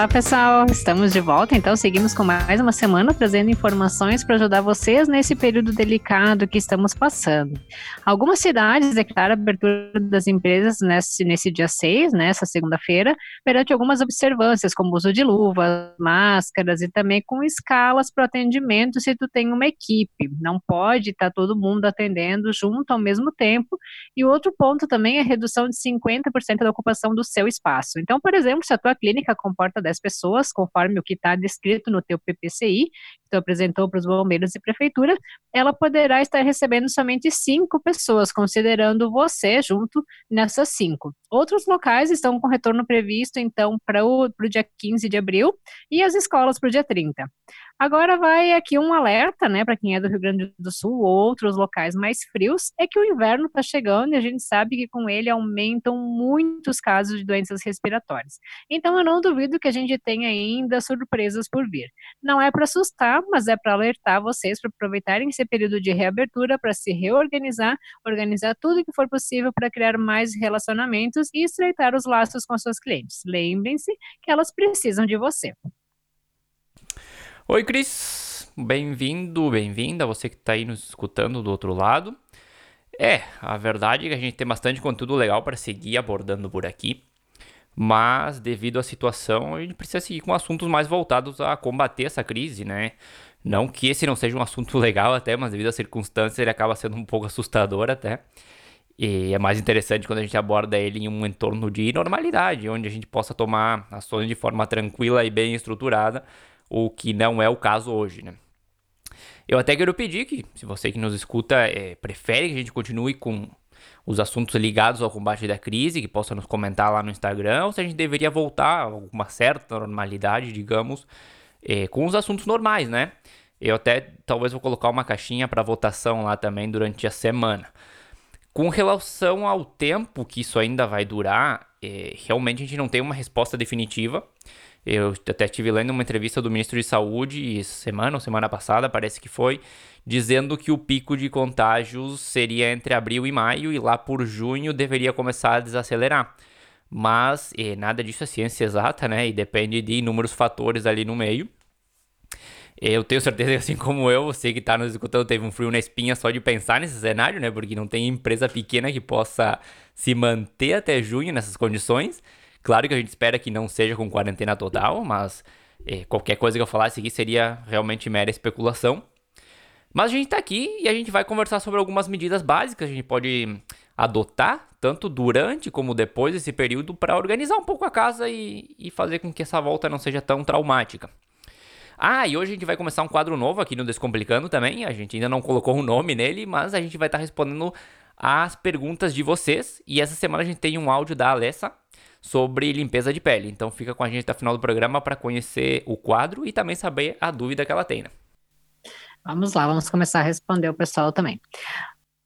Olá, pessoal! Estamos de volta, então seguimos com mais uma semana trazendo informações para ajudar vocês nesse período delicado que estamos passando. Algumas cidades declaram a abertura das empresas nesse, nesse dia 6, nessa segunda-feira, perante algumas observâncias, como uso de luvas, máscaras e também com escalas para atendimento se tu tem uma equipe. Não pode estar tá todo mundo atendendo junto ao mesmo tempo. E outro ponto também é a redução de 50% da ocupação do seu espaço. Então, por exemplo, se a tua clínica comporta 10 pessoas, conforme o que está descrito no teu PPCI, que tu apresentou para os bombeiros e prefeitura, ela poderá estar recebendo somente cinco pessoas, considerando você junto nessas cinco. Outros locais estão com retorno previsto, então, para o dia 15 de abril e as escolas para o dia 30. Agora vai aqui um alerta, né, para quem é do Rio Grande do Sul ou outros locais mais frios, é que o inverno está chegando e a gente sabe que com ele aumentam muitos casos de doenças respiratórias. Então eu não duvido que a gente tenha ainda surpresas por vir. Não é para assustar, mas é para alertar vocês para aproveitarem esse período de reabertura para se reorganizar, organizar tudo que for possível para criar mais relacionamentos e estreitar os laços com seus clientes. Lembrem-se que elas precisam de você. Oi, Cris. Bem-vindo, bem-vinda, você que está aí nos escutando do outro lado. É, a verdade é que a gente tem bastante conteúdo legal para seguir abordando por aqui, mas devido à situação, a gente precisa seguir com assuntos mais voltados a combater essa crise, né? Não que esse não seja um assunto legal até, mas devido às circunstâncias ele acaba sendo um pouco assustador até. E é mais interessante quando a gente aborda ele em um entorno de normalidade, onde a gente possa tomar ações de forma tranquila e bem estruturada o que não é o caso hoje, né? Eu até quero pedir que, se você que nos escuta é, prefere que a gente continue com os assuntos ligados ao combate da crise, que possa nos comentar lá no Instagram, ou se a gente deveria voltar a alguma certa normalidade, digamos, é, com os assuntos normais, né? Eu até talvez vou colocar uma caixinha para votação lá também durante a semana. Com relação ao tempo que isso ainda vai durar, é, realmente a gente não tem uma resposta definitiva. Eu até estive lendo uma entrevista do ministro de Saúde semana ou semana passada, parece que foi, dizendo que o pico de contágios seria entre abril e maio e lá por junho deveria começar a desacelerar. Mas nada disso é ciência exata, né? E depende de inúmeros fatores ali no meio. Eu tenho certeza que, assim como eu, você que está nos escutando teve um frio na espinha só de pensar nesse cenário, né? Porque não tem empresa pequena que possa se manter até junho nessas condições. Claro que a gente espera que não seja com quarentena total, mas é, qualquer coisa que eu falasse aqui seria realmente mera especulação. Mas a gente está aqui e a gente vai conversar sobre algumas medidas básicas que a gente pode adotar, tanto durante como depois desse período, para organizar um pouco a casa e, e fazer com que essa volta não seja tão traumática. Ah, e hoje a gente vai começar um quadro novo aqui no Descomplicando também. A gente ainda não colocou um nome nele, mas a gente vai estar tá respondendo as perguntas de vocês. E essa semana a gente tem um áudio da Alessa, sobre limpeza de pele. Então fica com a gente até o final do programa para conhecer o quadro e também saber a dúvida que ela tem. Né? Vamos lá, vamos começar a responder o pessoal também.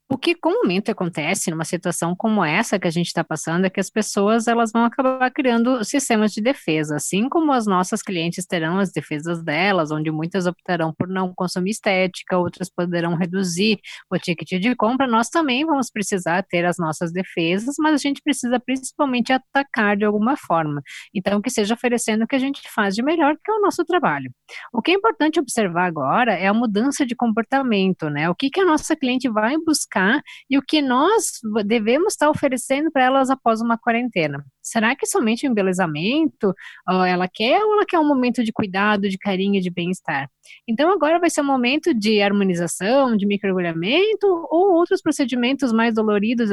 O que comumente acontece numa situação como essa que a gente está passando é que as pessoas elas vão acabar criando sistemas de defesa, assim como as nossas clientes terão as defesas delas, onde muitas optarão por não consumir estética, outras poderão reduzir o ticket de compra. Nós também vamos precisar ter as nossas defesas, mas a gente precisa principalmente atacar de alguma forma. Então, que seja oferecendo o que a gente faz de melhor, que é o nosso trabalho. O que é importante observar agora é a mudança de comportamento, né? O que, que a nossa cliente vai buscar buscar e o que nós devemos estar oferecendo para elas após uma quarentena. Será que somente o embelezamento ela quer ou ela quer um momento de cuidado, de carinho, de bem-estar? Então agora vai ser um momento de harmonização, de microagulhamento ou outros procedimentos mais doloridos,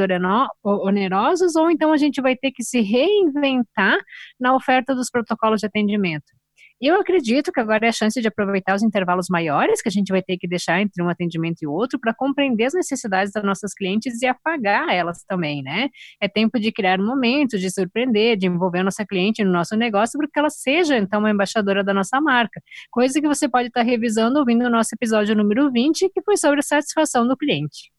onerosos, ou então a gente vai ter que se reinventar na oferta dos protocolos de atendimento. Eu acredito que agora é a chance de aproveitar os intervalos maiores que a gente vai ter que deixar entre um atendimento e outro para compreender as necessidades das nossas clientes e apagar elas também, né? É tempo de criar momentos, de surpreender, de envolver a nossa cliente no nosso negócio para que ela seja, então, uma embaixadora da nossa marca. Coisa que você pode estar revisando ouvindo o nosso episódio número 20, que foi sobre a satisfação do cliente.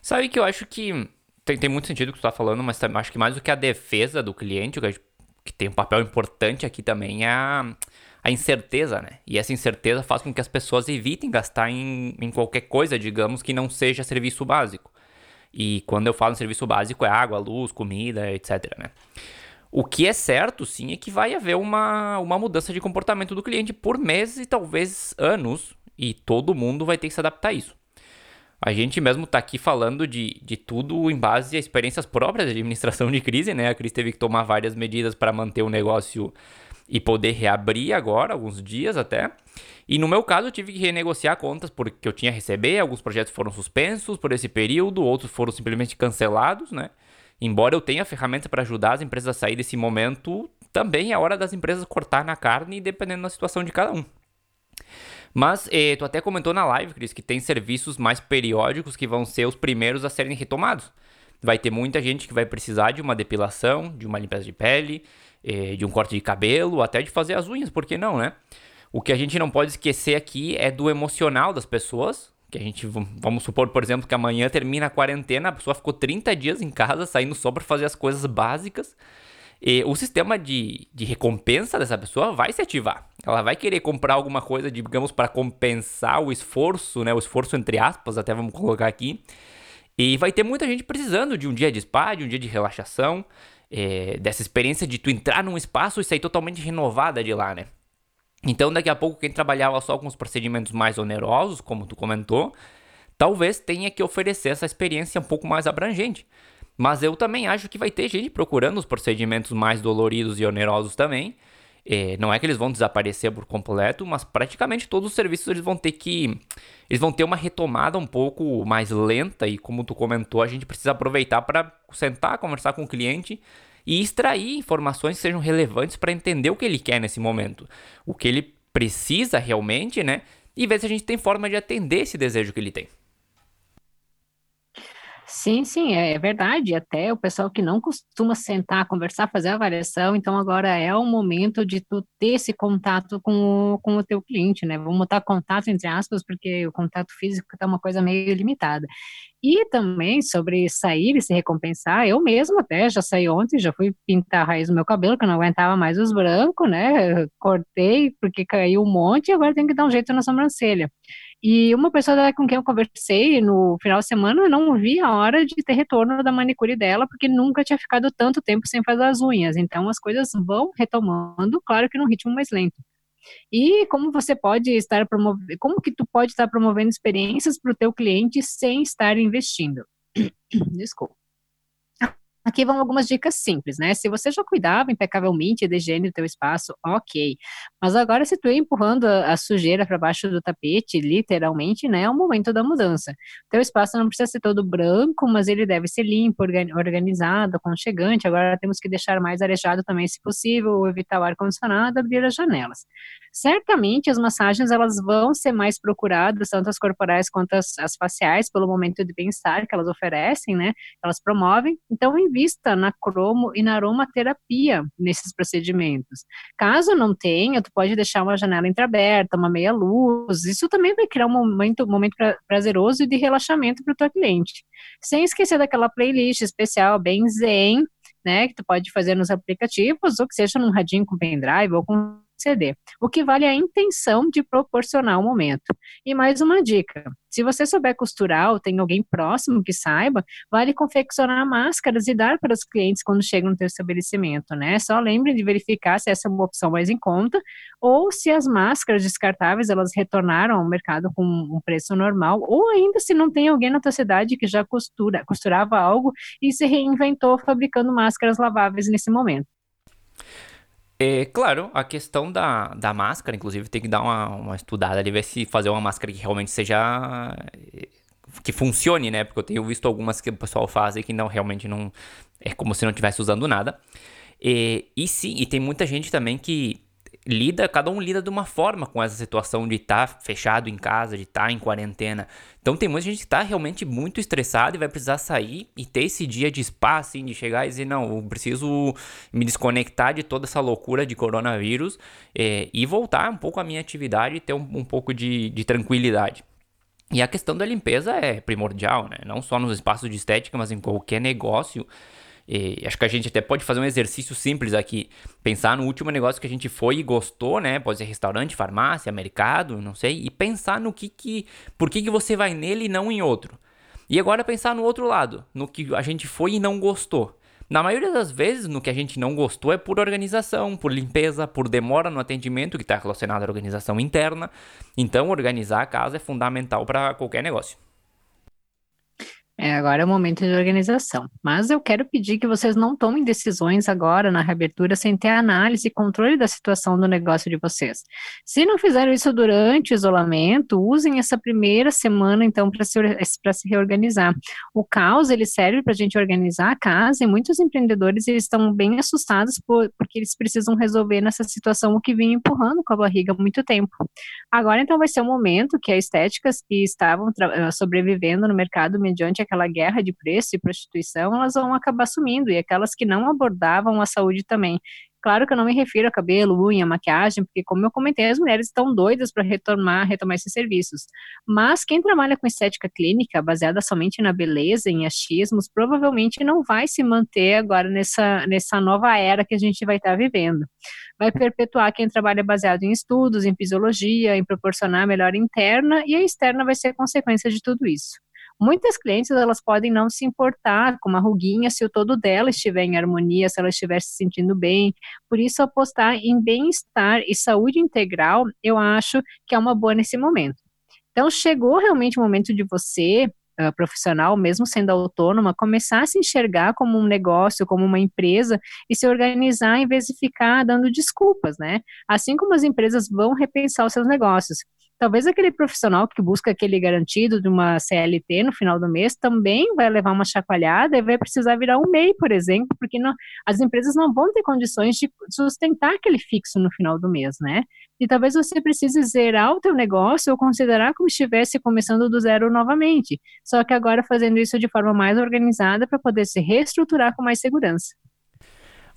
Sabe que eu acho que tem, tem muito sentido o que tu está falando, mas acho que mais do que a defesa do cliente, que tem um papel importante aqui também é a a incerteza, né? E essa incerteza faz com que as pessoas evitem gastar em, em qualquer coisa, digamos, que não seja serviço básico. E quando eu falo em serviço básico é água, luz, comida, etc, né? O que é certo, sim, é que vai haver uma, uma mudança de comportamento do cliente por meses e talvez anos, e todo mundo vai ter que se adaptar a isso. A gente mesmo está aqui falando de, de tudo em base a experiências próprias de administração de crise, né? A crise teve que tomar várias medidas para manter o negócio e poder reabrir agora, alguns dias até. E no meu caso, eu tive que renegociar contas porque eu tinha a receber, alguns projetos foram suspensos por esse período, outros foram simplesmente cancelados, né? Embora eu tenha ferramentas para ajudar as empresas a sair desse momento, também é hora das empresas cortar na carne, dependendo da situação de cada um. Mas eh, tu até comentou na live, Cris, que tem serviços mais periódicos que vão ser os primeiros a serem retomados. Vai ter muita gente que vai precisar de uma depilação, de uma limpeza de pele, eh, de um corte de cabelo, até de fazer as unhas, por que não, né? O que a gente não pode esquecer aqui é do emocional das pessoas. Que a gente, vamos supor, por exemplo, que amanhã termina a quarentena, a pessoa ficou 30 dias em casa, saindo só para fazer as coisas básicas. E o sistema de, de recompensa dessa pessoa vai se ativar. Ela vai querer comprar alguma coisa, digamos, para compensar o esforço, né? O esforço entre aspas, até vamos colocar aqui. E vai ter muita gente precisando de um dia de spa, de um dia de relaxação, é, dessa experiência de tu entrar num espaço e sair totalmente renovada de lá, né? Então, daqui a pouco, quem trabalhava só com os procedimentos mais onerosos, como tu comentou, talvez tenha que oferecer essa experiência um pouco mais abrangente. Mas eu também acho que vai ter gente procurando os procedimentos mais doloridos e onerosos também. É, não é que eles vão desaparecer por completo, mas praticamente todos os serviços eles vão ter que. Eles vão ter uma retomada um pouco mais lenta e, como tu comentou, a gente precisa aproveitar para sentar, conversar com o cliente e extrair informações que sejam relevantes para entender o que ele quer nesse momento, o que ele precisa realmente, né? E ver se a gente tem forma de atender esse desejo que ele tem. Sim, sim, é, é verdade. Até o pessoal que não costuma sentar, conversar, fazer avaliação, então agora é o momento de tu ter esse contato com o, com o teu cliente, né? Vamos botar contato entre aspas, porque o contato físico está uma coisa meio limitada. E também sobre sair e se recompensar, eu mesmo até já saí ontem, já fui pintar a raiz do meu cabelo, que eu não aguentava mais os brancos, né? Cortei porque caiu um monte e agora tenho que dar um jeito na sobrancelha. E uma pessoa com quem eu conversei no final de semana, eu não vi a hora de ter retorno da manicure dela, porque nunca tinha ficado tanto tempo sem fazer as unhas. Então as coisas vão retomando, claro que num ritmo mais lento. E como você pode estar promovendo, como que tu pode estar promovendo experiências para o teu cliente sem estar investindo? Desculpa. Aqui vão algumas dicas simples, né? Se você já cuidava impecavelmente da higiene do teu espaço, ok. Mas agora, se tu ir empurrando a, a sujeira para baixo do tapete, literalmente, né? É o momento da mudança. O teu espaço não precisa ser todo branco, mas ele deve ser limpo, organizado, aconchegante. Agora temos que deixar mais arejado também, se possível, evitar o ar-condicionado, abrir as janelas. Certamente, as massagens, elas vão ser mais procuradas, tanto as corporais quanto as, as faciais, pelo momento de bem-estar que elas oferecem, né? Elas promovem. Então, vista na cromo e na aromaterapia nesses procedimentos. Caso não tenha, tu pode deixar uma janela entreaberta, uma meia luz. Isso também vai criar um momento, momento prazeroso e de relaxamento para o teu cliente. Sem esquecer daquela playlist especial bem zen, né, que tu pode fazer nos aplicativos, ou que seja num radinho com pendrive ou com O que vale é a intenção de proporcionar o momento. E mais uma dica: se você souber costurar ou tem alguém próximo que saiba, vale confeccionar máscaras e dar para os clientes quando chegam no seu estabelecimento, né? Só lembre de verificar se essa é uma opção mais em conta ou se as máscaras descartáveis elas retornaram ao mercado com um preço normal, ou ainda se não tem alguém na tua cidade que já costura, costurava algo e se reinventou fabricando máscaras laváveis nesse momento. É, claro, a questão da, da máscara, inclusive, tem que dar uma, uma estudada ali, ver se fazer uma máscara que realmente seja. que funcione, né? Porque eu tenho visto algumas que o pessoal faz e que não realmente não. É como se não estivesse usando nada. E, e sim, e tem muita gente também que lida, cada um lida de uma forma com essa situação de estar tá fechado em casa, de estar tá em quarentena. Então tem muita gente que está realmente muito estressada e vai precisar sair e ter esse dia de spa, assim, de chegar e dizer, não, eu preciso me desconectar de toda essa loucura de coronavírus é, e voltar um pouco à minha atividade e ter um, um pouco de, de tranquilidade. E a questão da limpeza é primordial, né? Não só nos espaços de estética, mas em qualquer negócio. E acho que a gente até pode fazer um exercício simples aqui. Pensar no último negócio que a gente foi e gostou, né? Pode ser restaurante, farmácia, mercado, não sei. E pensar no que que... Por que que você vai nele e não em outro. E agora pensar no outro lado. No que a gente foi e não gostou. Na maioria das vezes, no que a gente não gostou é por organização, por limpeza, por demora no atendimento, que está relacionado à organização interna. Então, organizar a casa é fundamental para qualquer negócio. É, agora é o momento de organização. Mas eu quero pedir que vocês não tomem decisões agora na reabertura sem ter análise e controle da situação do negócio de vocês. Se não fizeram isso durante o isolamento, usem essa primeira semana, então, para se, se reorganizar. O caos, ele serve para a gente organizar a casa e muitos empreendedores eles estão bem assustados por, porque eles precisam resolver nessa situação o que vinha empurrando com a barriga há muito tempo. Agora, então, vai ser o momento que as estéticas que estavam sobrevivendo no mercado mediante aquela guerra de preço e prostituição, elas vão acabar sumindo, e aquelas que não abordavam a saúde também. Claro que eu não me refiro a cabelo, unha, maquiagem, porque como eu comentei, as mulheres estão doidas para retomar, retomar esses serviços. Mas quem trabalha com estética clínica, baseada somente na beleza, em achismos, provavelmente não vai se manter agora nessa, nessa nova era que a gente vai estar tá vivendo. Vai perpetuar quem trabalha baseado em estudos, em fisiologia, em proporcionar melhora interna, e a externa vai ser consequência de tudo isso. Muitas clientes elas podem não se importar com uma ruguinha se o todo dela estiver em harmonia, se ela estiver se sentindo bem. Por isso, apostar em bem-estar e saúde integral, eu acho que é uma boa nesse momento. Então, chegou realmente o momento de você Uh, profissional, mesmo sendo autônoma, começar a se enxergar como um negócio, como uma empresa e se organizar em vez de ficar dando desculpas, né? Assim como as empresas vão repensar os seus negócios. Talvez aquele profissional que busca aquele garantido de uma CLT no final do mês também vai levar uma chacoalhada e vai precisar virar um MEI, por exemplo, porque não, as empresas não vão ter condições de sustentar aquele fixo no final do mês, né? E talvez você precise zerar o teu negócio ou considerar como estivesse começando do zero novamente, só que agora fazendo isso de forma mais organizada para poder se reestruturar com mais segurança.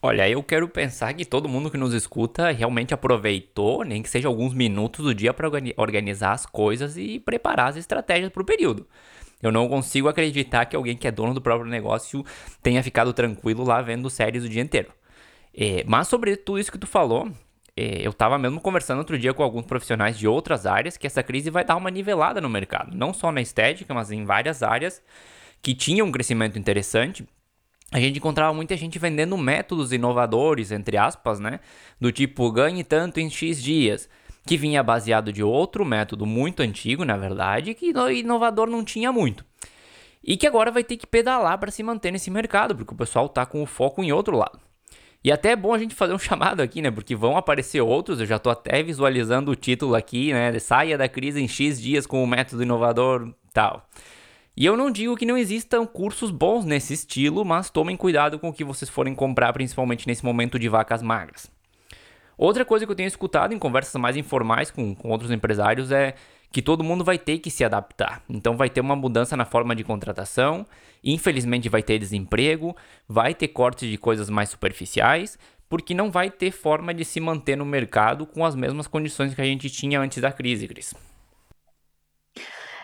Olha, eu quero pensar que todo mundo que nos escuta realmente aproveitou, nem que seja alguns minutos do dia para organizar as coisas e preparar as estratégias para o período. Eu não consigo acreditar que alguém que é dono do próprio negócio tenha ficado tranquilo lá vendo séries o dia inteiro. É, mas sobre tudo isso que tu falou, é, eu estava mesmo conversando outro dia com alguns profissionais de outras áreas que essa crise vai dar uma nivelada no mercado, não só na estética, mas em várias áreas que tinham um crescimento interessante a gente encontrava muita gente vendendo métodos inovadores, entre aspas, né? Do tipo, ganhe tanto em X dias. Que vinha baseado de outro método muito antigo, na verdade, que inovador não tinha muito. E que agora vai ter que pedalar para se manter nesse mercado, porque o pessoal tá com o foco em outro lado. E até é bom a gente fazer um chamado aqui, né? Porque vão aparecer outros, eu já tô até visualizando o título aqui, né? Saia da crise em X dias com o método inovador tal. E eu não digo que não existam cursos bons nesse estilo, mas tomem cuidado com o que vocês forem comprar, principalmente nesse momento de vacas magras. Outra coisa que eu tenho escutado em conversas mais informais com, com outros empresários é que todo mundo vai ter que se adaptar. Então vai ter uma mudança na forma de contratação, infelizmente vai ter desemprego, vai ter cortes de coisas mais superficiais, porque não vai ter forma de se manter no mercado com as mesmas condições que a gente tinha antes da crise, Cris.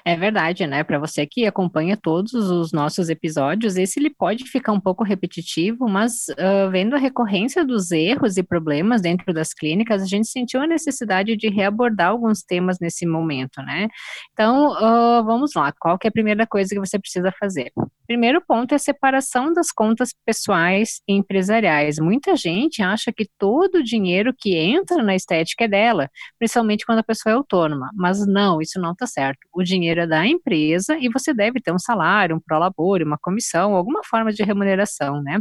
É verdade, né? Para você que acompanha todos os nossos episódios, esse ele pode ficar um pouco repetitivo, mas uh, vendo a recorrência dos erros e problemas dentro das clínicas, a gente sentiu a necessidade de reabordar alguns temas nesse momento, né? Então, uh, vamos lá. Qual que é a primeira coisa que você precisa fazer? Primeiro ponto é a separação das contas pessoais e empresariais. Muita gente acha que todo o dinheiro que entra na estética é dela, principalmente quando a pessoa é autônoma. Mas não, isso não está certo. O dinheiro é da empresa e você deve ter um salário, um prolabore, uma comissão, alguma forma de remuneração, né?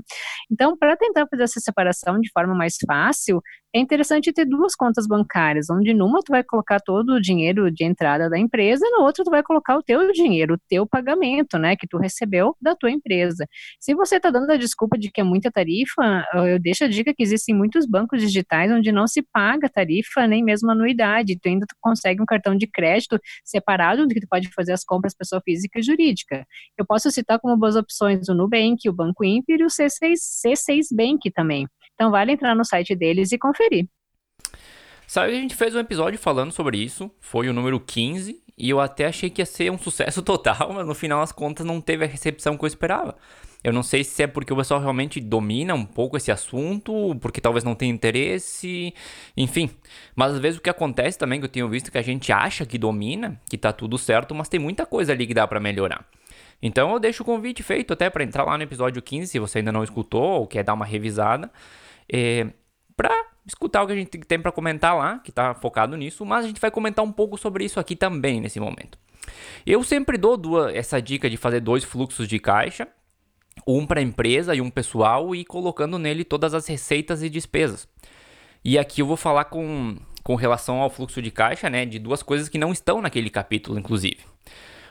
Então, para tentar fazer essa separação de forma mais fácil, é interessante ter duas contas bancárias, onde numa tu vai colocar todo o dinheiro de entrada da empresa, e na outra tu vai colocar o teu dinheiro, o teu pagamento, né, que tu recebeu da tua empresa. Se você está dando a desculpa de que é muita tarifa, eu deixo a dica que existem muitos bancos digitais onde não se paga tarifa nem mesmo anuidade, tu ainda consegue um cartão de crédito separado do que tu pode fazer as compras pessoa física e jurídica. Eu posso citar como boas opções o Nubank, o Banco Inter e o C6, C6 Bank também. Então vale entrar no site deles e conferir. Sabe, a gente fez um episódio falando sobre isso, foi o número 15, e eu até achei que ia ser um sucesso total, mas no final das contas não teve a recepção que eu esperava. Eu não sei se é porque o pessoal realmente domina um pouco esse assunto, porque talvez não tenha interesse, enfim. Mas às vezes o que acontece também, que eu tenho visto, é que a gente acha que domina, que tá tudo certo, mas tem muita coisa ali que dá para melhorar. Então eu deixo o convite feito até para entrar lá no episódio 15, se você ainda não escutou ou quer dar uma revisada, é, para escutar o que a gente tem para comentar lá, que está focado nisso, mas a gente vai comentar um pouco sobre isso aqui também nesse momento. Eu sempre dou duas, essa dica de fazer dois fluxos de caixa, um para a empresa e um pessoal, e colocando nele todas as receitas e despesas. E aqui eu vou falar com, com relação ao fluxo de caixa, né, de duas coisas que não estão naquele capítulo, inclusive.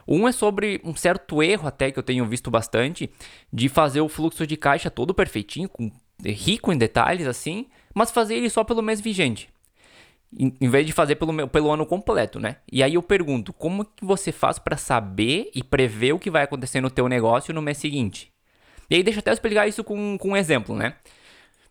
Um é sobre um certo erro até que eu tenho visto bastante de fazer o fluxo de caixa todo perfeitinho, com, rico em detalhes assim, mas fazer ele só pelo mês vigente. Em, em vez de fazer pelo, pelo ano completo, né? E aí eu pergunto, como que você faz para saber e prever o que vai acontecer no teu negócio no mês seguinte? E aí deixa eu até explicar isso com, com um exemplo, né?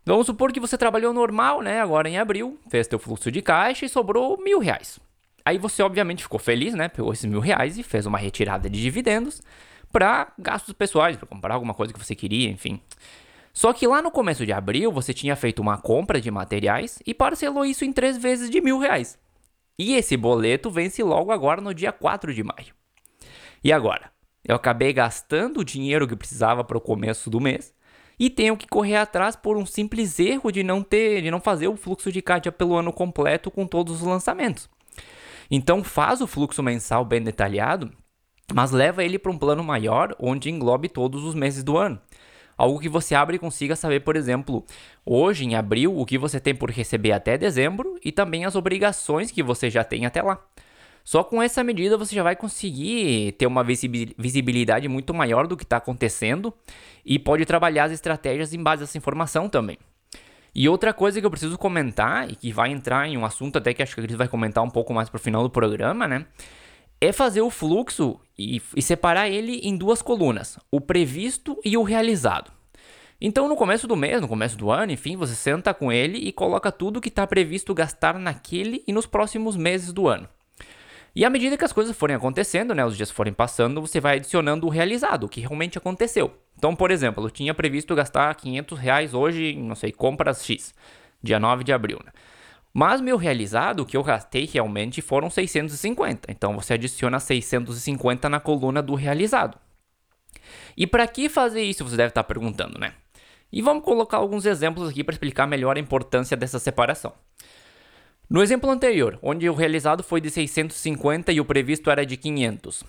Vamos supor que você trabalhou normal, né? Agora em abril, fez teu fluxo de caixa e sobrou mil reais. Aí você obviamente ficou feliz, né? Pegou esses mil reais e fez uma retirada de dividendos para gastos pessoais, para comprar alguma coisa que você queria, enfim. Só que lá no começo de abril você tinha feito uma compra de materiais e parcelou isso em três vezes de mil reais. E esse boleto vence logo agora no dia 4 de maio. E agora? Eu acabei gastando o dinheiro que precisava para o começo do mês e tenho que correr atrás por um simples erro de não ter, de não fazer o fluxo de caixa pelo ano completo com todos os lançamentos. Então faz o fluxo mensal bem detalhado, mas leva ele para um plano maior onde englobe todos os meses do ano. Algo que você abre e consiga saber, por exemplo, hoje em abril, o que você tem por receber até dezembro e também as obrigações que você já tem até lá. Só com essa medida você já vai conseguir ter uma visibilidade muito maior do que está acontecendo e pode trabalhar as estratégias em base a essa informação também. E outra coisa que eu preciso comentar, e que vai entrar em um assunto até que acho que a Cris vai comentar um pouco mais pro final do programa, né? É fazer o fluxo e, e separar ele em duas colunas: o previsto e o realizado. Então, no começo do mês, no começo do ano, enfim, você senta com ele e coloca tudo que está previsto gastar naquele e nos próximos meses do ano. E à medida que as coisas forem acontecendo, né, os dias forem passando, você vai adicionando o realizado, o que realmente aconteceu. Então, por exemplo, eu tinha previsto gastar 500 reais hoje, não sei, compras X, dia 9 de abril, né? Mas meu realizado, que eu gastei realmente foram 650. Então você adiciona 650 na coluna do realizado. E para que fazer isso, você deve estar perguntando, né? E vamos colocar alguns exemplos aqui para explicar melhor a importância dessa separação. No exemplo anterior, onde o realizado foi de 650 e o previsto era de 500.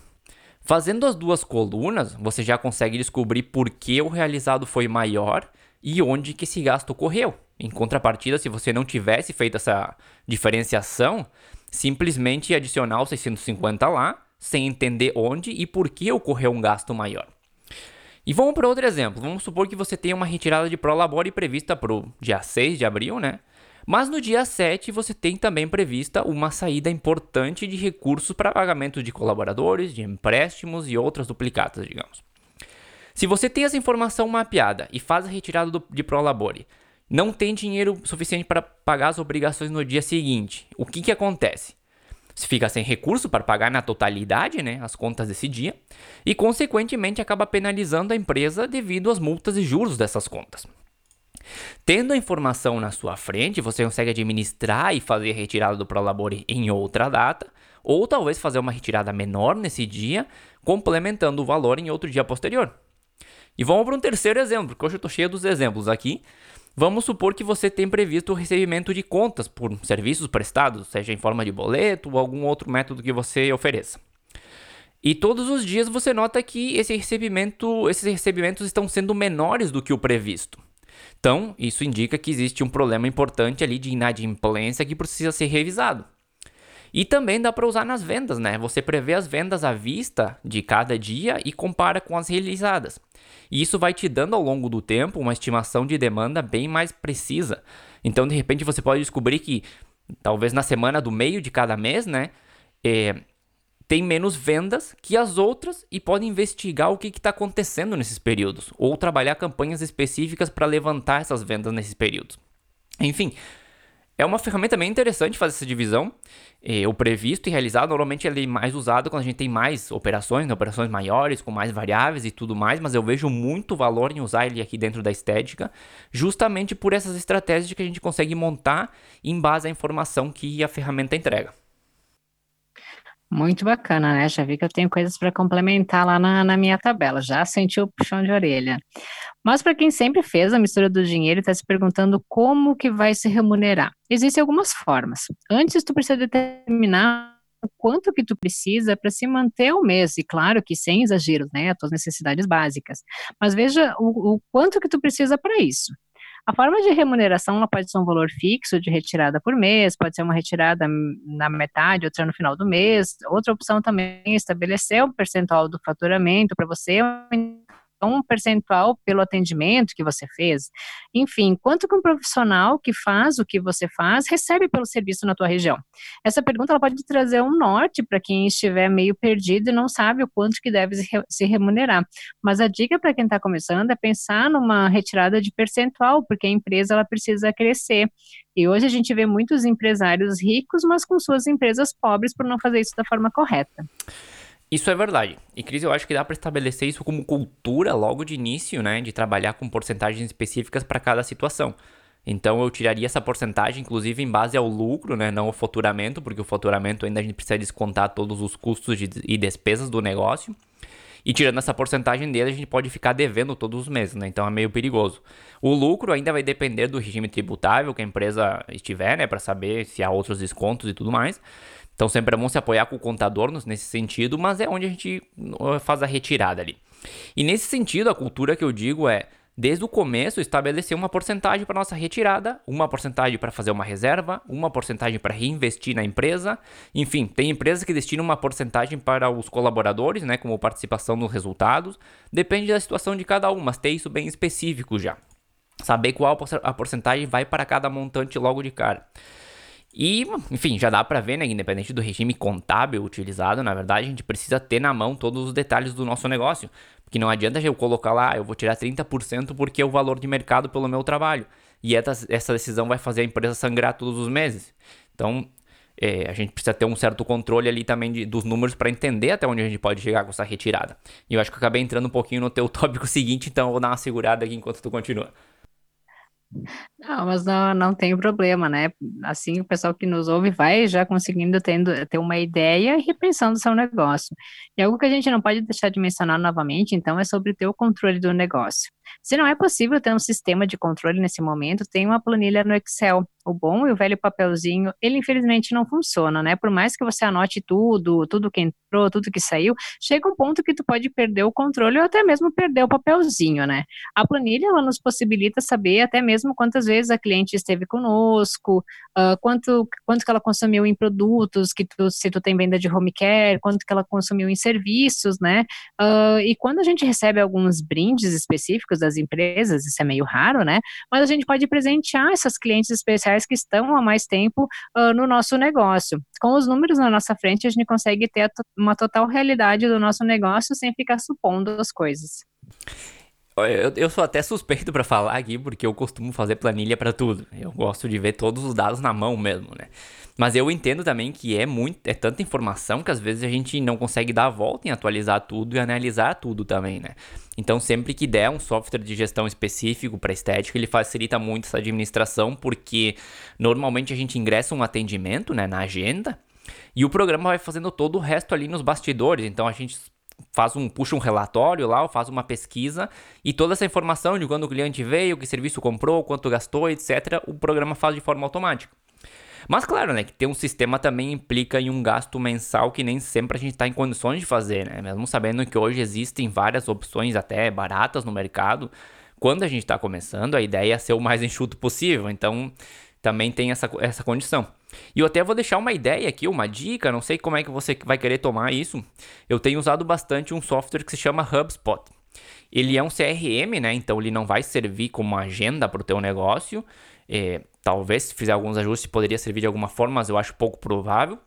Fazendo as duas colunas, você já consegue descobrir por que o realizado foi maior e onde que esse gasto ocorreu. Em contrapartida, se você não tivesse feito essa diferenciação, simplesmente adicionar os 650 lá, sem entender onde e por que ocorreu um gasto maior. E vamos para outro exemplo. Vamos supor que você tenha uma retirada de Prolabore prevista para o dia 6 de abril, né? Mas no dia 7 você tem também prevista uma saída importante de recursos para pagamento de colaboradores, de empréstimos e outras duplicatas, digamos. Se você tem essa informação mapeada e faz a retirada do, de Prolabore, não tem dinheiro suficiente para pagar as obrigações no dia seguinte, o que, que acontece? Você fica sem recurso para pagar na totalidade né, as contas desse dia e, consequentemente, acaba penalizando a empresa devido às multas e juros dessas contas. Tendo a informação na sua frente, você consegue administrar e fazer a retirada do Prolabore em outra data, ou talvez fazer uma retirada menor nesse dia, complementando o valor em outro dia posterior. E vamos para um terceiro exemplo, porque hoje eu estou cheio dos exemplos aqui. Vamos supor que você tem previsto o recebimento de contas por serviços prestados, seja em forma de boleto ou algum outro método que você ofereça. E todos os dias você nota que esse recebimento, esses recebimentos estão sendo menores do que o previsto. Então, isso indica que existe um problema importante ali de inadimplência que precisa ser revisado. E também dá para usar nas vendas, né? Você prevê as vendas à vista de cada dia e compara com as realizadas. E isso vai te dando ao longo do tempo uma estimação de demanda bem mais precisa. Então, de repente, você pode descobrir que talvez na semana do meio de cada mês, né? É, tem menos vendas que as outras e pode investigar o que está acontecendo nesses períodos ou trabalhar campanhas específicas para levantar essas vendas nesses períodos. Enfim, é uma ferramenta bem interessante fazer essa divisão. É, o previsto e realizado normalmente ele é mais usado quando a gente tem mais operações, né? operações maiores, com mais variáveis e tudo mais, mas eu vejo muito valor em usar ele aqui dentro da estética, justamente por essas estratégias que a gente consegue montar em base à informação que a ferramenta entrega. Muito bacana, né? Já vi que eu tenho coisas para complementar lá na, na, minha tabela. Já senti o puxão de orelha. Mas para quem sempre fez a mistura do dinheiro e está se perguntando como que vai se remunerar, existem algumas formas. Antes, tu precisa determinar quanto que tu precisa para se manter o mês, e claro que sem exageros, né, as tuas necessidades básicas. Mas veja o, o quanto que tu precisa para isso. A forma de remuneração ela pode ser um valor fixo de retirada por mês, pode ser uma retirada na metade, outra no final do mês. Outra opção também é estabelecer o percentual do faturamento para você um percentual pelo atendimento que você fez. Enfim, quanto que um profissional que faz o que você faz recebe pelo serviço na tua região? Essa pergunta ela pode trazer um norte para quem estiver meio perdido e não sabe o quanto que deve se remunerar. Mas a dica para quem está começando é pensar numa retirada de percentual, porque a empresa ela precisa crescer. E hoje a gente vê muitos empresários ricos, mas com suas empresas pobres por não fazer isso da forma correta. Isso é verdade. E Cris, eu acho que dá para estabelecer isso como cultura logo de início, né? De trabalhar com porcentagens específicas para cada situação. Então eu tiraria essa porcentagem, inclusive em base ao lucro, né? Não o faturamento, porque o faturamento ainda a gente precisa descontar todos os custos de, e despesas do negócio. E tirando essa porcentagem dele, a gente pode ficar devendo todos os meses, né? Então é meio perigoso. O lucro ainda vai depender do regime tributável que a empresa estiver, né? Para saber se há outros descontos e tudo mais. Então sempre é bom se apoiar com o contador nesse sentido, mas é onde a gente faz a retirada ali. E nesse sentido, a cultura que eu digo é, desde o começo, estabelecer uma porcentagem para nossa retirada, uma porcentagem para fazer uma reserva, uma porcentagem para reinvestir na empresa. Enfim, tem empresas que destinam uma porcentagem para os colaboradores, né, como participação nos resultados. Depende da situação de cada um, mas ter isso bem específico já. Saber qual a porcentagem vai para cada montante logo de cara. E, enfim, já dá para ver, né, independente do regime contábil utilizado, na verdade, a gente precisa ter na mão todos os detalhes do nosso negócio. Porque não adianta eu colocar lá, ah, eu vou tirar 30% porque é o valor de mercado pelo meu trabalho. E essa decisão vai fazer a empresa sangrar todos os meses. Então, é, a gente precisa ter um certo controle ali também de, dos números para entender até onde a gente pode chegar com essa retirada. E eu acho que eu acabei entrando um pouquinho no teu tópico seguinte, então eu vou dar uma segurada aqui enquanto tu continua. Não, mas não, não tem problema, né? Assim, o pessoal que nos ouve vai já conseguindo tendo, ter uma ideia e repensando seu negócio. E algo que a gente não pode deixar de mencionar novamente, então, é sobre ter o controle do negócio. Se não é possível ter um sistema de controle nesse momento, tem uma planilha no Excel. O bom e o velho papelzinho, ele infelizmente não funciona, né? Por mais que você anote tudo, tudo que entrou, tudo que saiu, chega um ponto que tu pode perder o controle ou até mesmo perder o papelzinho, né? A planilha, ela nos possibilita saber até mesmo quantas vezes a cliente esteve conosco, uh, quanto, quanto que ela consumiu em produtos, que tu, se tu tem venda de home care, quanto que ela consumiu em serviços, né? Uh, e quando a gente recebe alguns brindes específicos das empresas, isso é meio raro, né? Mas a gente pode presentear essas clientes especiais que estão há mais tempo uh, no nosso negócio. Com os números na nossa frente, a gente consegue ter uma total realidade do nosso negócio sem ficar supondo as coisas. Eu, eu sou até suspeito para falar aqui, porque eu costumo fazer planilha para tudo. Eu gosto de ver todos os dados na mão mesmo, né? Mas eu entendo também que é muito, é tanta informação que às vezes a gente não consegue dar a volta em atualizar tudo e analisar tudo também, né? Então, sempre que der um software de gestão específico para estética, ele facilita muito essa administração, porque normalmente a gente ingressa um atendimento, né, na agenda, e o programa vai fazendo todo o resto ali nos bastidores. Então a gente faz um puxa um relatório lá, faz uma pesquisa e toda essa informação de quando o cliente veio, que serviço comprou, quanto gastou, etc, o programa faz de forma automática. Mas claro, né, que ter um sistema também implica em um gasto mensal que nem sempre a gente está em condições de fazer, né? Mesmo sabendo que hoje existem várias opções até baratas no mercado, quando a gente está começando, a ideia é ser o mais enxuto possível. Então, também tem essa, essa condição. E eu até vou deixar uma ideia aqui, uma dica, não sei como é que você vai querer tomar isso. Eu tenho usado bastante um software que se chama HubSpot. Ele é um CRM, né? Então ele não vai servir como agenda para o teu negócio. É, talvez se fizer alguns ajustes poderia servir de alguma forma, mas eu acho pouco provável.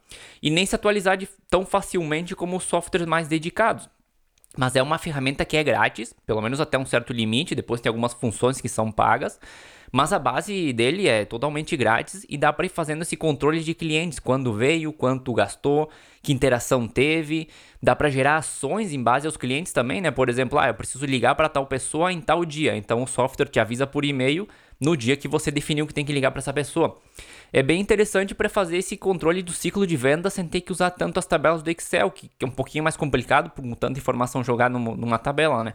E nem se atualizar de, tão facilmente como os softwares mais dedicados. Mas é uma ferramenta que é grátis, pelo menos até um certo limite. Depois tem algumas funções que são pagas. Mas a base dele é totalmente grátis e dá para ir fazendo esse controle de clientes, quando veio, quanto gastou, que interação teve. Dá para gerar ações em base aos clientes também, né? Por exemplo, ah, eu preciso ligar para tal pessoa em tal dia. Então o software te avisa por e-mail no dia que você definiu que tem que ligar para essa pessoa. É bem interessante para fazer esse controle do ciclo de venda sem ter que usar tanto as tabelas do Excel, que, é um pouquinho mais complicado por tanta informação jogada numa tabela, né?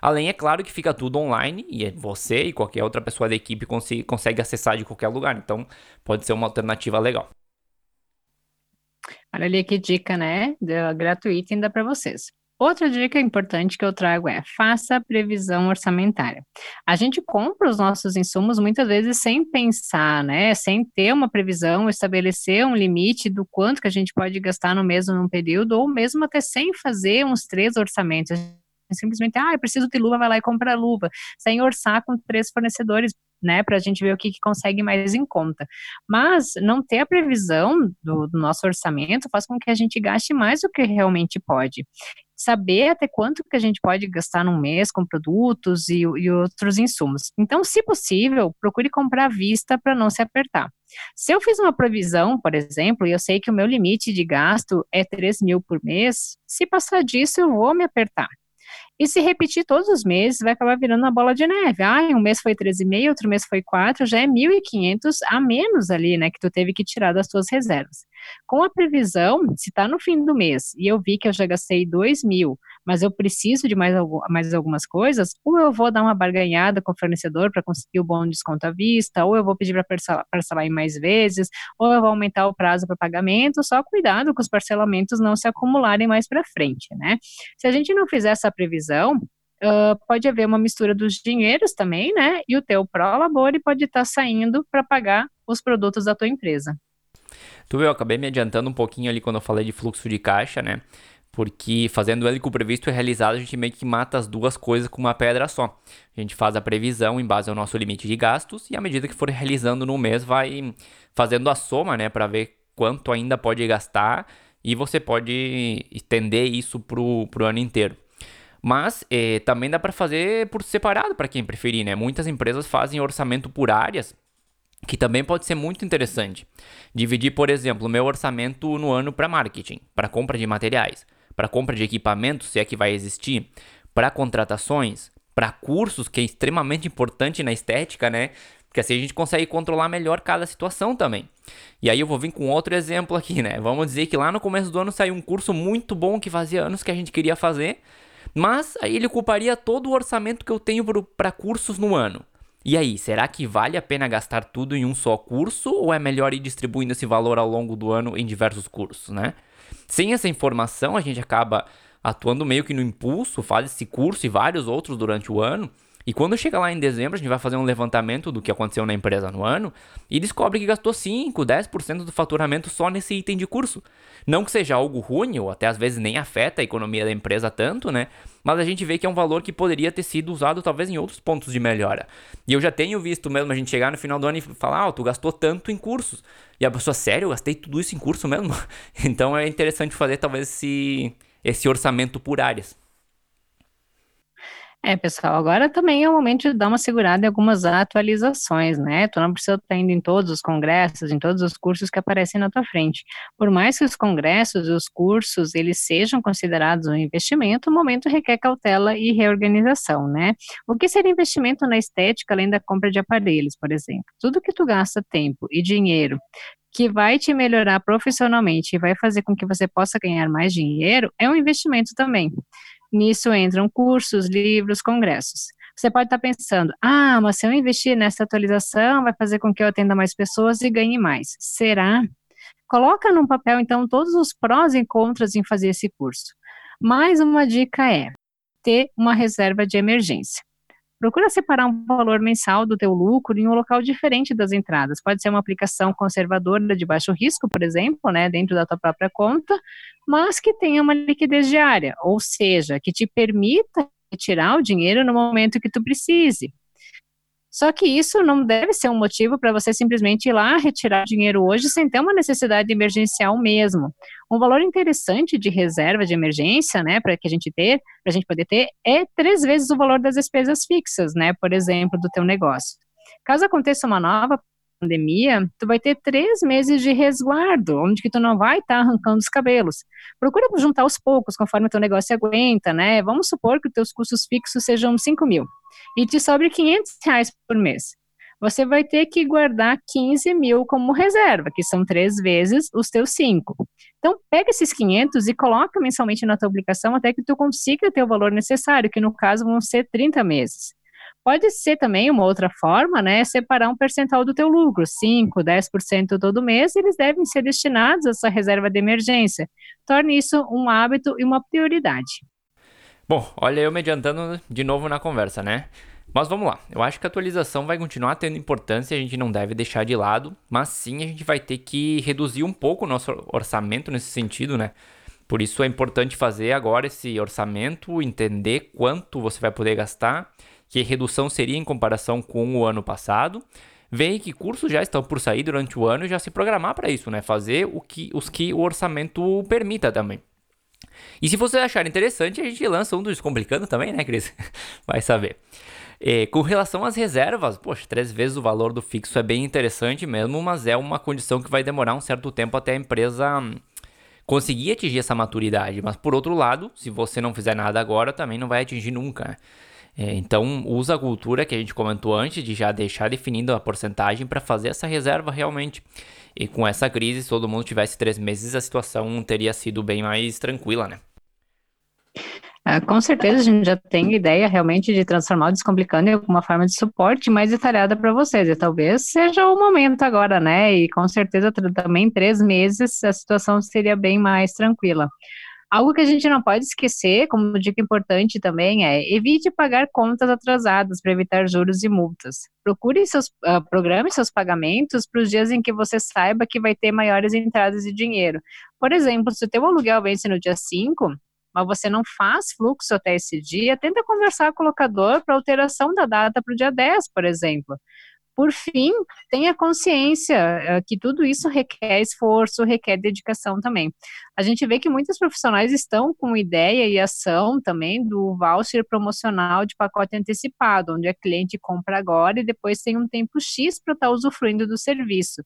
Além, é claro, que fica tudo online e é você e qualquer outra pessoa da equipe consegue, consegue acessar de qualquer lugar. Então, pode ser uma alternativa legal. Olha ali que dica, né? Gratuita ainda para vocês. Outra dica importante que eu trago é faça previsão orçamentária. A gente compra os nossos insumos muitas vezes sem pensar, né? Sem ter uma previsão, estabelecer um limite do quanto que a gente pode gastar no num período, ou mesmo até sem fazer uns três orçamentos. Simplesmente, ah, eu preciso de luva, vai lá e compra luva, sem orçar com três fornecedores né, para a gente ver o que, que, consegue mais em conta. Mas não ter a previsão do, do, nosso orçamento faz com que a gente gaste mais do que realmente pode saber até quanto que a gente pode gastar num mês com produtos e, e outros insumos. Então, se possível, procure comprar à vista para não se apertar. Se eu fiz uma previsão, por exemplo, e eu sei que o meu limite de gasto é 3 mil por mês, se passar disso, eu vou me apertar. E se repetir todos os meses, vai acabar virando uma bola de neve. Ah, um mês foi 13,5, outro mês foi 4, já é 1.500 a menos ali, né, que tu teve que tirar das tuas reservas. Com a previsão, se está no fim do mês e eu vi que eu já gastei 2 mil, mas eu preciso de mais, mais algumas coisas, ou eu vou dar uma barganhada com o fornecedor para conseguir o bom desconto à vista, ou eu vou pedir para parcelar, parcelar em mais vezes, ou eu vou aumentar o prazo para pagamento, só cuidado com os parcelamentos não se acumularem mais para frente, né? Se a gente não fizer essa previsão, Uh, pode haver uma mistura dos dinheiros também, né? E o teu pró-labore pode estar tá saindo para pagar os produtos da tua empresa. Tu viu, eu acabei me adiantando um pouquinho ali quando eu falei de fluxo de caixa, né? Porque fazendo ele com o previsto e realizado, a gente meio que mata as duas coisas com uma pedra só. A gente faz a previsão em base ao nosso limite de gastos e à medida que for realizando no mês, vai fazendo a soma, né, para ver quanto ainda pode gastar e você pode estender isso pro, pro ano inteiro. Mas eh, também dá para fazer por separado para quem preferir, né? Muitas empresas fazem orçamento por áreas que também pode ser muito interessante. Dividir, por exemplo, o meu orçamento no ano para marketing, para compra de materiais, para compra de equipamentos, se é que vai existir, para contratações, para cursos, que é extremamente importante na estética, né? Porque assim a gente consegue controlar melhor cada situação também. E aí eu vou vir com outro exemplo aqui, né? Vamos dizer que lá no começo do ano saiu um curso muito bom que fazia anos que a gente queria fazer, mas aí ele ocuparia todo o orçamento que eu tenho para cursos no ano. E aí, será que vale a pena gastar tudo em um só curso ou é melhor ir distribuindo esse valor ao longo do ano em diversos cursos, né? Sem essa informação, a gente acaba atuando meio que no impulso, faz esse curso e vários outros durante o ano, e quando chega lá em dezembro, a gente vai fazer um levantamento do que aconteceu na empresa no ano e descobre que gastou 5, 10% do faturamento só nesse item de curso. Não que seja algo ruim, ou até às vezes nem afeta a economia da empresa tanto, né? Mas a gente vê que é um valor que poderia ter sido usado talvez em outros pontos de melhora. E eu já tenho visto mesmo a gente chegar no final do ano e falar, ah, tu gastou tanto em cursos. E a pessoa, sério, eu gastei tudo isso em curso mesmo? então é interessante fazer talvez esse, esse orçamento por áreas. É, pessoal, agora também é o momento de dar uma segurada em algumas atualizações, né? Tu não precisa estar indo em todos os congressos, em todos os cursos que aparecem na tua frente. Por mais que os congressos e os cursos, eles sejam considerados um investimento, o momento requer cautela e reorganização, né? O que seria investimento na estética, além da compra de aparelhos, por exemplo? Tudo que tu gasta tempo e dinheiro que vai te melhorar profissionalmente e vai fazer com que você possa ganhar mais dinheiro, é um investimento também. Nisso entram cursos, livros, congressos. Você pode estar pensando, ah, mas se eu investir nessa atualização, vai fazer com que eu atenda mais pessoas e ganhe mais. Será? Coloca num papel, então, todos os prós e contras em fazer esse curso. Mais uma dica é ter uma reserva de emergência. Procura separar um valor mensal do teu lucro em um local diferente das entradas. Pode ser uma aplicação conservadora de baixo risco, por exemplo, né, dentro da tua própria conta, mas que tenha uma liquidez diária, ou seja, que te permita retirar o dinheiro no momento que tu precise. Só que isso não deve ser um motivo para você simplesmente ir lá retirar dinheiro hoje sem ter uma necessidade emergencial mesmo. Um valor interessante de reserva de emergência, né, para que a gente ter, para a gente poder ter, é três vezes o valor das despesas fixas, né, por exemplo, do teu negócio. Caso aconteça uma nova pandemia, tu vai ter três meses de resguardo, onde que tu não vai estar tá arrancando os cabelos. Procura juntar aos poucos, conforme o teu negócio aguenta, né? Vamos supor que os teus custos fixos sejam 5 mil e te sobre 500 reais por mês. você vai ter que guardar 15 mil como reserva, que são três vezes os teus cinco. Então, pega esses 500 e coloca mensalmente na tua aplicação até que tu consiga ter o valor necessário, que no caso vão ser 30 meses. Pode ser também uma outra forma, né, separar um percentual do teu lucro, 5, 10% todo mês, eles devem ser destinados a essa reserva de emergência. Torne isso um hábito e uma prioridade. Bom, olha eu me adiantando de novo na conversa, né? Mas vamos lá, eu acho que a atualização vai continuar tendo importância, a gente não deve deixar de lado, mas sim a gente vai ter que reduzir um pouco o nosso orçamento nesse sentido, né? Por isso é importante fazer agora esse orçamento, entender quanto você vai poder gastar que redução seria em comparação com o ano passado. Ver que cursos já estão por sair durante o ano e já se programar para isso, né? Fazer o que, os que o orçamento permita também. E se você achar interessante, a gente lança um dos complicando também, né, Cris? Vai saber. É, com relação às reservas, poxa, três vezes o valor do fixo é bem interessante mesmo, mas é uma condição que vai demorar um certo tempo até a empresa hum, conseguir atingir essa maturidade. Mas por outro lado, se você não fizer nada agora, também não vai atingir nunca. Né? É, então, usa a cultura que a gente comentou antes de já deixar definindo a porcentagem para fazer essa reserva realmente. E com essa crise, se todo mundo tivesse três meses, a situação teria sido bem mais tranquila, né? É, com certeza a gente já tem ideia realmente de transformar o Descomplicando em alguma forma de suporte mais detalhada para vocês. E talvez seja o momento agora, né? E com certeza também três meses a situação seria bem mais tranquila. Algo que a gente não pode esquecer, como dica importante também, é evite pagar contas atrasadas para evitar juros e multas. Procure seus, uh, programe seus pagamentos para os dias em que você saiba que vai ter maiores entradas de dinheiro. Por exemplo, se o teu aluguel vence no dia 5, mas você não faz fluxo até esse dia, tenta conversar com o locador para alteração da data para o dia 10, por exemplo. Por fim, tenha consciência eh, que tudo isso requer esforço, requer dedicação também. A gente vê que muitos profissionais estão com ideia e ação também do voucher promocional de pacote antecipado, onde a cliente compra agora e depois tem um tempo X para estar tá usufruindo do serviço.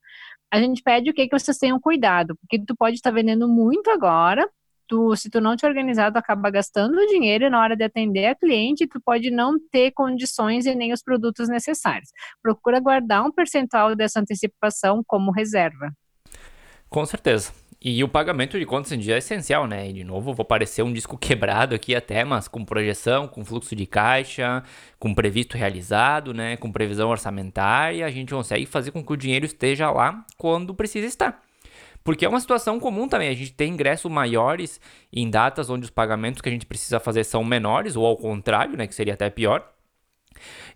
A gente pede o que, que vocês tenham cuidado, porque tu pode estar tá vendendo muito agora, tu, se tu não te organizar, tu acaba gastando dinheiro e na hora de atender a cliente, tu pode não ter condições e nem os produtos necessários. Procura guardar um percentual dessa antecipação como reserva. Com certeza. E o pagamento de contas em dia é essencial, né? E de novo, vou parecer um disco quebrado aqui até, mas com projeção, com fluxo de caixa, com previsto realizado, né? Com previsão orçamentária, a gente consegue fazer com que o dinheiro esteja lá quando precisa estar. Porque é uma situação comum também. A gente tem ingressos maiores em datas onde os pagamentos que a gente precisa fazer são menores, ou ao contrário, né, que seria até pior.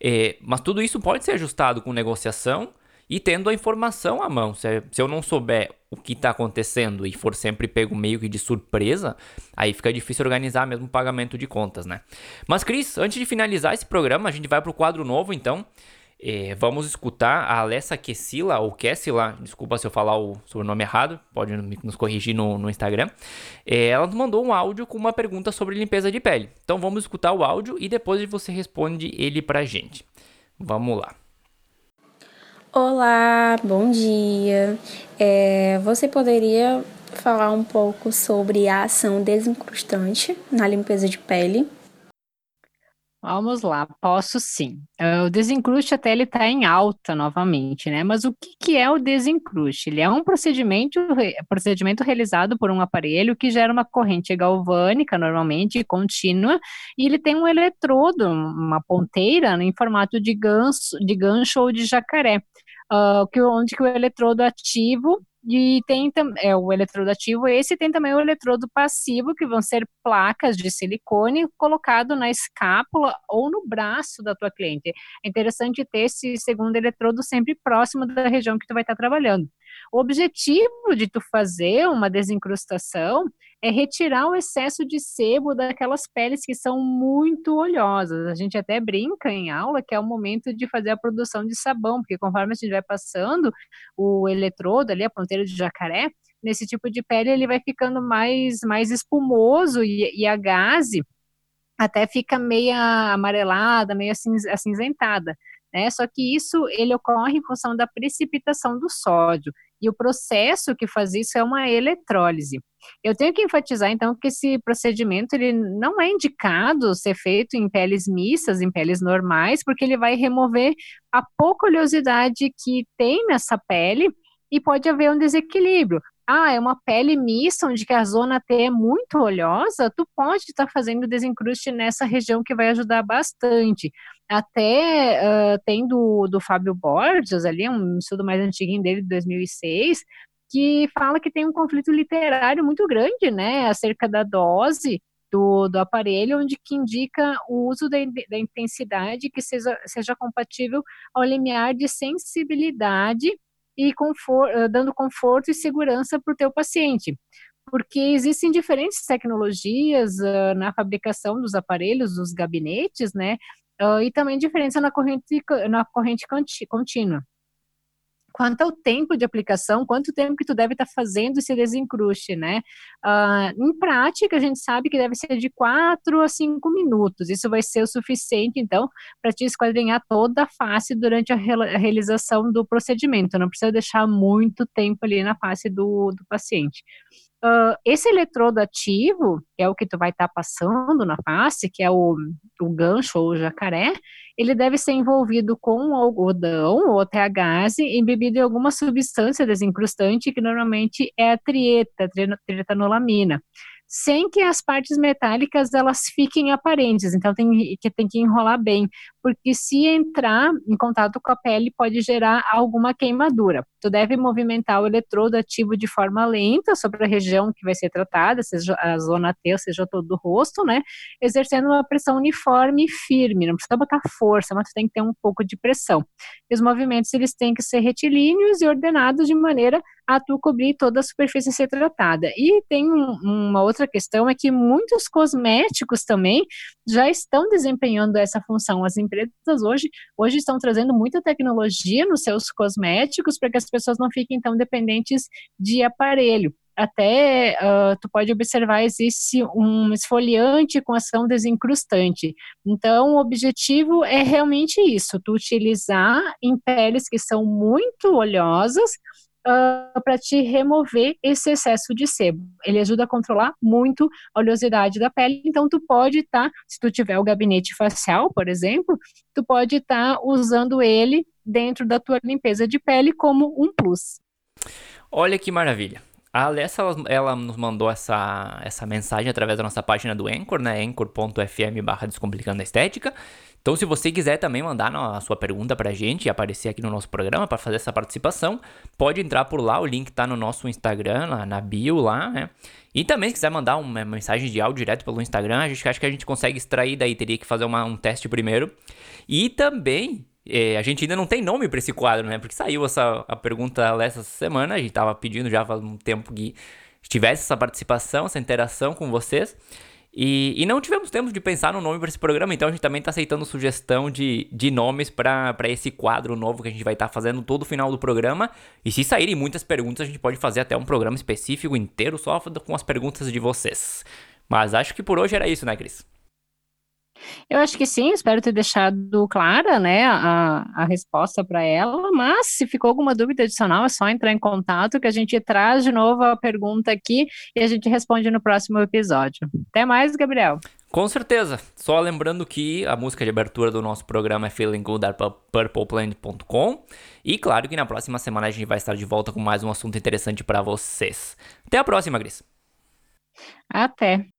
É, mas tudo isso pode ser ajustado com negociação e tendo a informação à mão. Se, se eu não souber o que está acontecendo e for sempre pego meio que de surpresa, aí fica difícil organizar mesmo o pagamento de contas, né? Mas, Cris, antes de finalizar esse programa, a gente vai para o quadro novo, então. É, vamos escutar a Alessa Kessila, ou Kessila, desculpa se eu falar o sobrenome errado, pode nos corrigir no, no Instagram. É, ela nos mandou um áudio com uma pergunta sobre limpeza de pele. Então vamos escutar o áudio e depois você responde ele pra gente. Vamos lá. Olá, bom dia. É, você poderia falar um pouco sobre a ação desencrustante na limpeza de pele? Vamos lá, posso sim. É, o desencruste até ele está em alta novamente, né? Mas o que, que é o desencruste? Ele é um procedimento, procedimento realizado por um aparelho que gera uma corrente galvânica, normalmente, contínua, e ele tem um eletrodo, uma ponteira, né, em formato de gancho, de gancho ou de jacaré, uh, que, onde que o eletrodo ativo e tem é, o eletrodo ativo, esse tem também o eletrodo passivo, que vão ser placas de silicone colocado na escápula ou no braço da tua cliente. É interessante ter esse segundo eletrodo sempre próximo da região que tu vai estar trabalhando. O objetivo de tu fazer uma desincrustação é retirar o excesso de sebo daquelas peles que são muito oleosas. A gente até brinca em aula que é o momento de fazer a produção de sabão, porque conforme a gente vai passando o eletrodo ali, a ponteira de jacaré, nesse tipo de pele ele vai ficando mais, mais espumoso e, e a gaze até fica meia amarelada, meio acinzentada. Né? Só que isso ele ocorre em função da precipitação do sódio. E o processo que faz isso é uma eletrólise. Eu tenho que enfatizar, então, que esse procedimento ele não é indicado ser feito em peles mistas, em peles normais, porque ele vai remover a pouca oleosidade que tem nessa pele e pode haver um desequilíbrio. Ah, é uma pele mista, onde a zona T é muito oleosa, tu pode estar tá fazendo desencruste nessa região que vai ajudar bastante. Até uh, tem do, do Fábio Borges ali, um estudo mais antiguinho dele, de 2006, que fala que tem um conflito literário muito grande, né, acerca da dose do, do aparelho, onde que indica o uso da, da intensidade que seja, seja compatível ao limiar de sensibilidade e confort, dando conforto e segurança para o teu paciente. Porque existem diferentes tecnologias uh, na fabricação dos aparelhos, dos gabinetes, né, uh, e também diferença na corrente, na corrente contínua quanto ao tempo de aplicação, quanto tempo que tu deve estar tá fazendo esse desencruste, né? Uh, em prática, a gente sabe que deve ser de 4 a 5 minutos. Isso vai ser o suficiente, então, para te esquadrinhar toda a face durante a, a, realização do procedimento. Não precisa deixar muito tempo ali na face do, do paciente. Uh, esse eletrodo ativo, que é o que tu vai estar tá passando na face, que é o, o gancho ou o jacaré, ele deve ser envolvido com algodão ou THase embebido em alguma substância desencrustante, que normalmente é a trieta, trietanolamina sem que as partes metálicas elas fiquem aparentes. Então tem que tem que enrolar bem, porque se entrar em contato com a pele pode gerar alguma queimadura. Tu deve movimentar o eletrodo ativo de forma lenta sobre a região que vai ser tratada, seja a zona T, ou seja todo o rosto, né? Exercendo uma pressão uniforme e firme. Não precisa botar força, mas tu tem que ter um pouco de pressão. E os movimentos eles têm que ser retilíneos e ordenados de maneira a tu cobrir toda a superfície a ser tratada. E tem um, uma outra questão, é que muitos cosméticos também já estão desempenhando essa função. As empresas hoje, hoje estão trazendo muita tecnologia nos seus cosméticos para que as pessoas não fiquem tão dependentes de aparelho até uh, tu pode observar existe um esfoliante com ação desencrustante. Então, o objetivo é realmente isso: tu utilizar em peles que são muito oleosas uh, ah, para te remover esse excesso de sebo. Ele ajuda a controlar muito a oleosidade da pele, então tu pode estar, tá, se tu tiver o gabinete facial, por exemplo, tu pode estar tá usando ele dentro da tua limpeza de pele como um plus. Olha que maravilha. A Alessa, ela, ela, nos mandou essa, essa mensagem através da nossa página do Anchor, né? anchor.fm barra Descomplicando a Estética. Então, se você quiser também mandar a sua pergunta pra gente e aparecer aqui no nosso programa para fazer essa participação, pode entrar por lá, o link tá no nosso Instagram, lá na bio lá, né? E também, se quiser mandar uma mensagem de áudio direto pelo Instagram, a gente acha que a gente consegue extrair daí, teria que fazer uma, um teste primeiro. E também, é, a gente ainda não tem nome para esse quadro, né? Porque saiu essa a pergunta essa semana, a gente tava pedindo já faz um tempo que tivesse essa participação, essa interação com vocês. E, e não tivemos tempo de pensar no nome para esse programa, então a gente também está aceitando sugestão de, de nomes para esse quadro novo que a gente vai estar tá fazendo todo o final do programa. E se saírem muitas perguntas, a gente pode fazer até um programa específico inteiro só com as perguntas de vocês. Mas acho que por hoje era isso, né, Cris? Eu acho que sim, espero ter deixado clara, né, a, a resposta para ela, mas se ficou alguma dúvida adicional, é só entrar em contato que a gente traz de novo a pergunta aqui e a gente responde no próximo episódio. Até mais, Gabriel. Com certeza. Só lembrando que a música de abertura do nosso programa é Feeling Good purpleplanet.com. E claro que na próxima semana a gente vai estar de volta com mais um assunto interessante para vocês. Até a próxima, Gris. Até.